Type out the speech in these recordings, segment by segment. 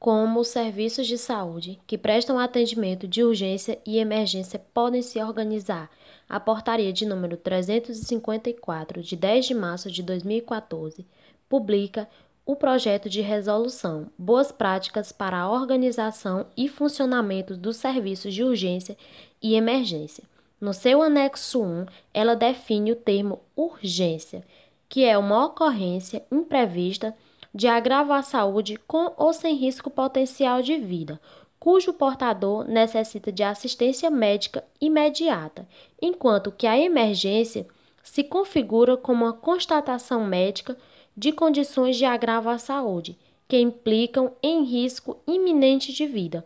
como os serviços de saúde que prestam atendimento de urgência e emergência podem se organizar. A portaria de número 354, de 10 de março de 2014, publica o projeto de resolução Boas Práticas para a Organização e Funcionamento dos Serviços de Urgência e Emergência. No seu anexo 1, ela define o termo urgência, que é uma ocorrência imprevista de agravo à saúde com ou sem risco potencial de vida, cujo portador necessita de assistência médica imediata, enquanto que a emergência se configura como uma constatação médica de condições de agravo à saúde que implicam em risco iminente de vida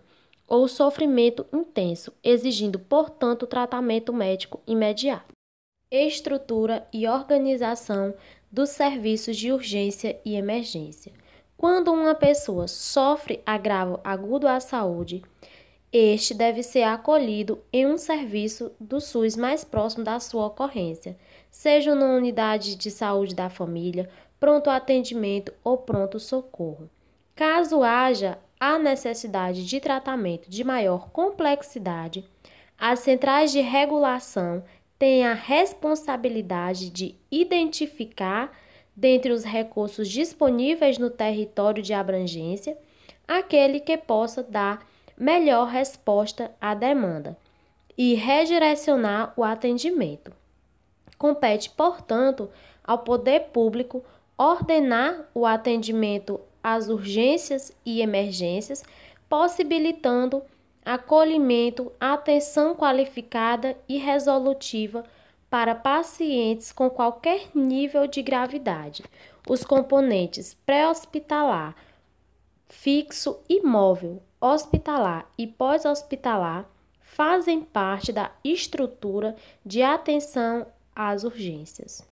ou sofrimento intenso, exigindo, portanto, tratamento médico imediato. Estrutura e organização dos serviços de urgência e emergência. Quando uma pessoa sofre agravo agudo à saúde, este deve ser acolhido em um serviço do SUS mais próximo da sua ocorrência, seja na unidade de saúde da família, pronto atendimento ou pronto socorro. Caso haja a necessidade de tratamento de maior complexidade, as centrais de regulação tem a responsabilidade de identificar, dentre os recursos disponíveis no território de abrangência, aquele que possa dar melhor resposta à demanda e redirecionar o atendimento. Compete, portanto, ao poder público ordenar o atendimento às urgências e emergências, possibilitando acolhimento, atenção qualificada e resolutiva para pacientes com qualquer nível de gravidade. Os componentes pré-hospitalar, fixo e móvel, hospitalar e pós-hospitalar fazem parte da estrutura de atenção às urgências.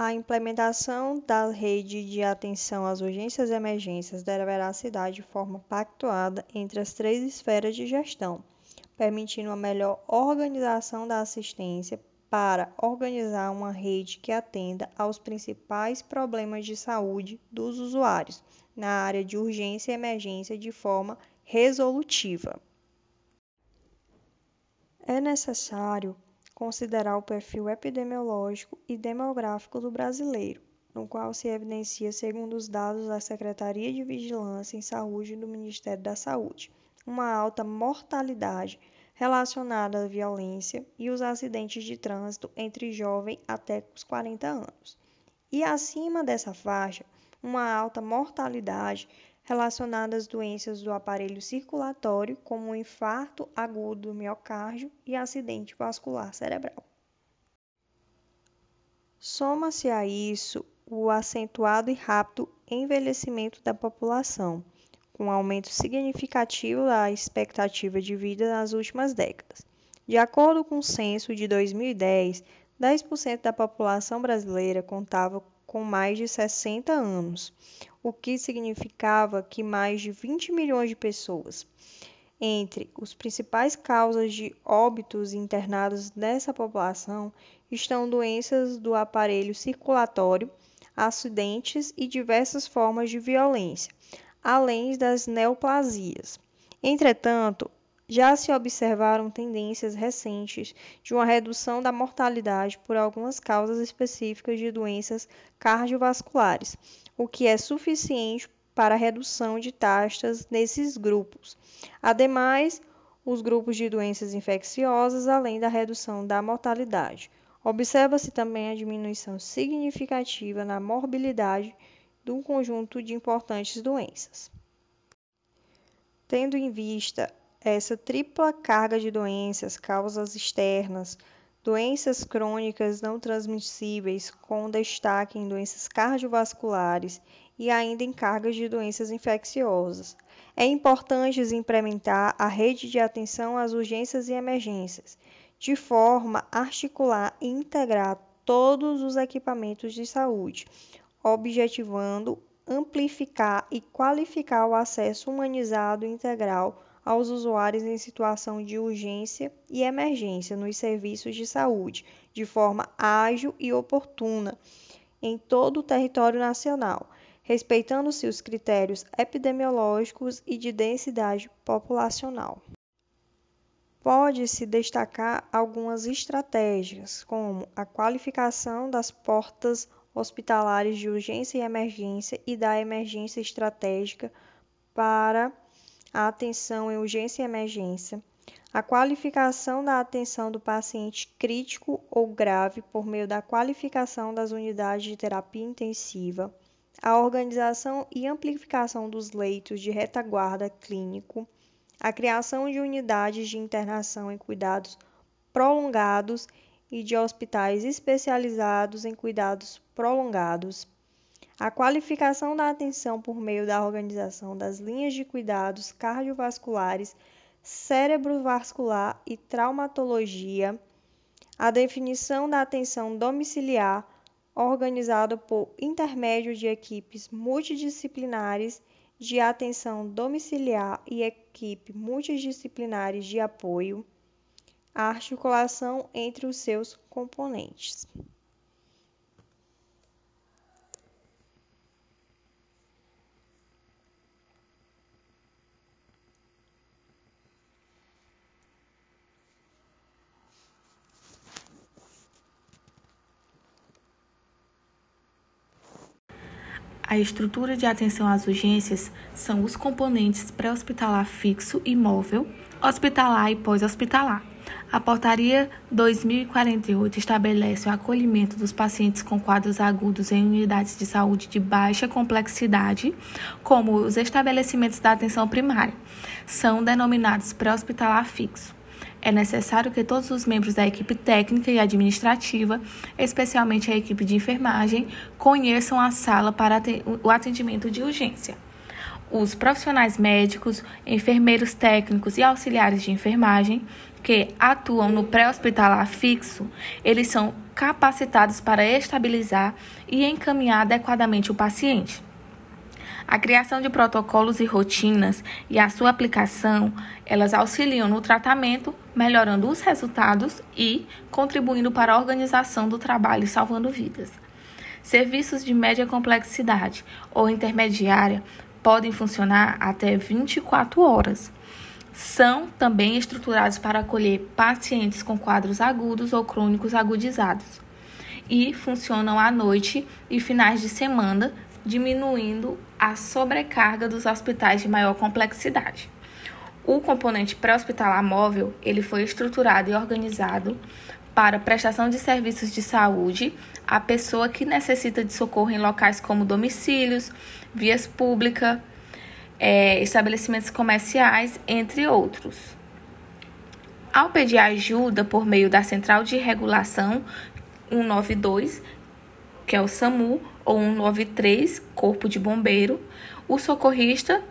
A implementação da rede de atenção às urgências e emergências deverá se dar de forma pactuada entre as três esferas de gestão, permitindo uma melhor organização da assistência para organizar uma rede que atenda aos principais problemas de saúde dos usuários na área de urgência e emergência de forma resolutiva. É necessário considerar o perfil epidemiológico e demográfico do brasileiro, no qual se evidencia, segundo os dados da Secretaria de Vigilância em Saúde do Ministério da Saúde, uma alta mortalidade relacionada à violência e os acidentes de trânsito entre jovem até os 40 anos. E acima dessa faixa, uma alta mortalidade relacionadas às doenças do aparelho circulatório, como o infarto agudo do miocárdio e acidente vascular cerebral. Soma-se a isso o acentuado e rápido envelhecimento da população, com um aumento significativo da expectativa de vida nas últimas décadas. De acordo com o censo de 2010, 10% da população brasileira contava com mais de 60 anos, o que significava que mais de 20 milhões de pessoas. Entre as principais causas de óbitos internados nessa população estão doenças do aparelho circulatório, acidentes e diversas formas de violência, além das neoplasias. Entretanto, já se observaram tendências recentes de uma redução da mortalidade por algumas causas específicas de doenças cardiovasculares, o que é suficiente para a redução de taxas nesses grupos. Ademais, os grupos de doenças infecciosas, além da redução da mortalidade. Observa-se também a diminuição significativa na morbilidade de um conjunto de importantes doenças. Tendo em vista essa tripla carga de doenças, causas externas, doenças crônicas não transmissíveis, com destaque em doenças cardiovasculares e ainda em cargas de doenças infecciosas. É importante implementar a rede de atenção às urgências e emergências, de forma a articular e integrar todos os equipamentos de saúde, objetivando amplificar e qualificar o acesso humanizado integral aos usuários em situação de urgência e emergência nos serviços de saúde, de forma ágil e oportuna em todo o território nacional, respeitando-se os critérios epidemiológicos e de densidade populacional. Pode-se destacar algumas estratégias, como a qualificação das portas hospitalares de urgência e emergência e da emergência estratégica para a atenção em urgência e emergência, a qualificação da atenção do paciente crítico ou grave por meio da qualificação das unidades de terapia intensiva, a organização e amplificação dos leitos de retaguarda clínico, a criação de unidades de internação em cuidados prolongados e de hospitais especializados em cuidados prolongados, a qualificação da atenção por meio da organização das linhas de cuidados cardiovasculares, cerebrovascular e traumatologia, a definição da atenção domiciliar organizado por intermédio de equipes multidisciplinares de atenção domiciliar e equipe multidisciplinares de apoio, a articulação entre os seus componentes. A estrutura de atenção às urgências são os componentes pré-hospitalar fixo e móvel, hospitalar e pós-hospitalar. A Portaria 2048 estabelece o acolhimento dos pacientes com quadros agudos em unidades de saúde de baixa complexidade, como os estabelecimentos da atenção primária. São denominados pré-hospitalar fixo é necessário que todos os membros da equipe técnica e administrativa, especialmente a equipe de enfermagem, conheçam a sala para o atendimento de urgência. Os profissionais médicos, enfermeiros técnicos e auxiliares de enfermagem que atuam no pré-hospitalar fixo, eles são capacitados para estabilizar e encaminhar adequadamente o paciente. A criação de protocolos e rotinas e a sua aplicação, elas auxiliam no tratamento, melhorando os resultados e contribuindo para a organização do trabalho e salvando vidas. Serviços de média complexidade ou intermediária podem funcionar até 24 horas. São também estruturados para acolher pacientes com quadros agudos ou crônicos agudizados e funcionam à noite e finais de semana diminuindo a sobrecarga dos hospitais de maior complexidade. O componente pré-hospitalar móvel, ele foi estruturado e organizado para prestação de serviços de saúde à pessoa que necessita de socorro em locais como domicílios, vias públicas, é, estabelecimentos comerciais, entre outros. Ao pedir ajuda por meio da Central de Regulação 192, que é o SAMU, ou 193, Corpo de Bombeiro, o socorrista,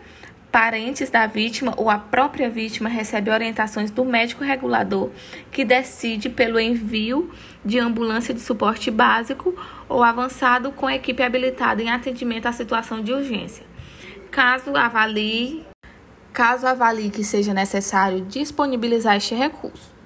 parentes da vítima ou a própria vítima recebe orientações do médico regulador, que decide pelo envio de ambulância de suporte básico ou avançado com equipe habilitada em atendimento à situação de urgência. Caso avalie, caso avalie que seja necessário disponibilizar este recurso.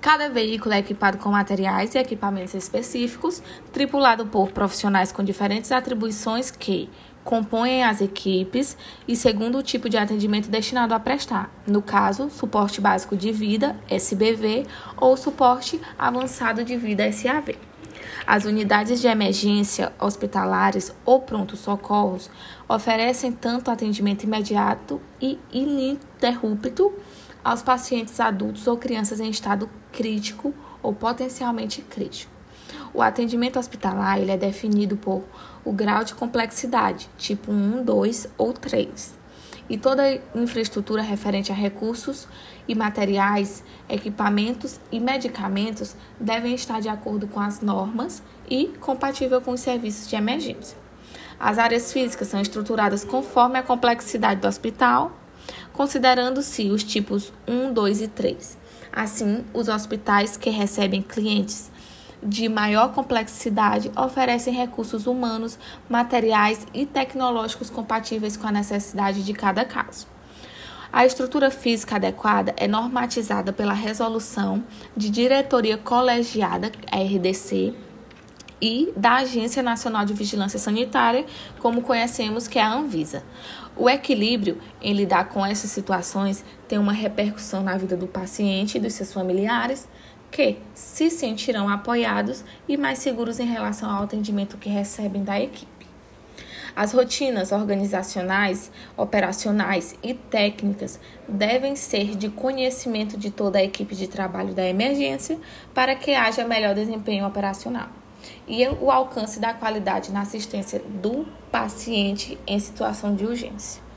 Cada veículo é equipado com materiais e equipamentos específicos, tripulado por profissionais com diferentes atribuições que compõem as equipes e segundo o tipo de atendimento destinado a prestar, no caso, suporte básico de vida, SBV, ou suporte avançado de vida, SAV. As unidades de emergência hospitalares ou pronto-socorros oferecem tanto atendimento imediato e ininterrupto aos pacientes adultos ou crianças em estado crítico ou potencialmente crítico. O atendimento hospitalar ele é definido por o grau de complexidade, tipo 1, 2 ou 3. E toda infraestrutura referente a recursos e materiais, equipamentos e medicamentos devem estar de acordo com as normas e compatível com os serviços de emergência. As áreas físicas são estruturadas conforme a complexidade do hospital, considerando-se os tipos 1, 2 e 3. Assim, os hospitais que recebem clientes de maior complexidade oferecem recursos humanos, materiais e tecnológicos compatíveis com a necessidade de cada caso. A estrutura física adequada é normatizada pela Resolução de Diretoria Colegiada, RDC, e da Agência Nacional de Vigilância Sanitária, como conhecemos que é a Anvisa. O equilíbrio em lidar com essas situações tem uma repercussão na vida do paciente e dos seus familiares, que se sentirão apoiados e mais seguros em relação ao atendimento que recebem da equipe. As rotinas organizacionais, operacionais e técnicas devem ser de conhecimento de toda a equipe de trabalho da emergência para que haja melhor desempenho operacional e o alcance da qualidade na assistência do paciente em situação de urgência.